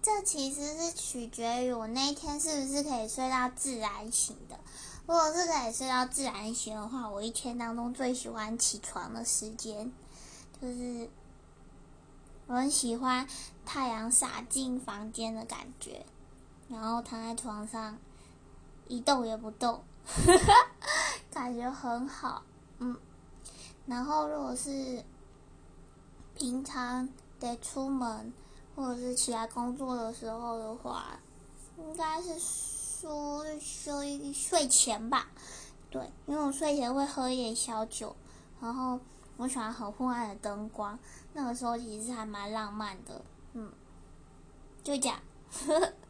这其实是取决于我那一天是不是可以睡到自然醒的。如果是可以睡到自然醒的话，我一天当中最喜欢起床的时间，就是我很喜欢太阳洒进房间的感觉，然后躺在床上一动也不动，感觉很好。嗯，然后如果是平常得出门或者是起来工作的时候的话，应该是。说睡睡前吧，对，因为我睡前会喝一点小酒，然后我喜欢很昏暗的灯光，那个时候其实还蛮浪漫的，嗯，就这样。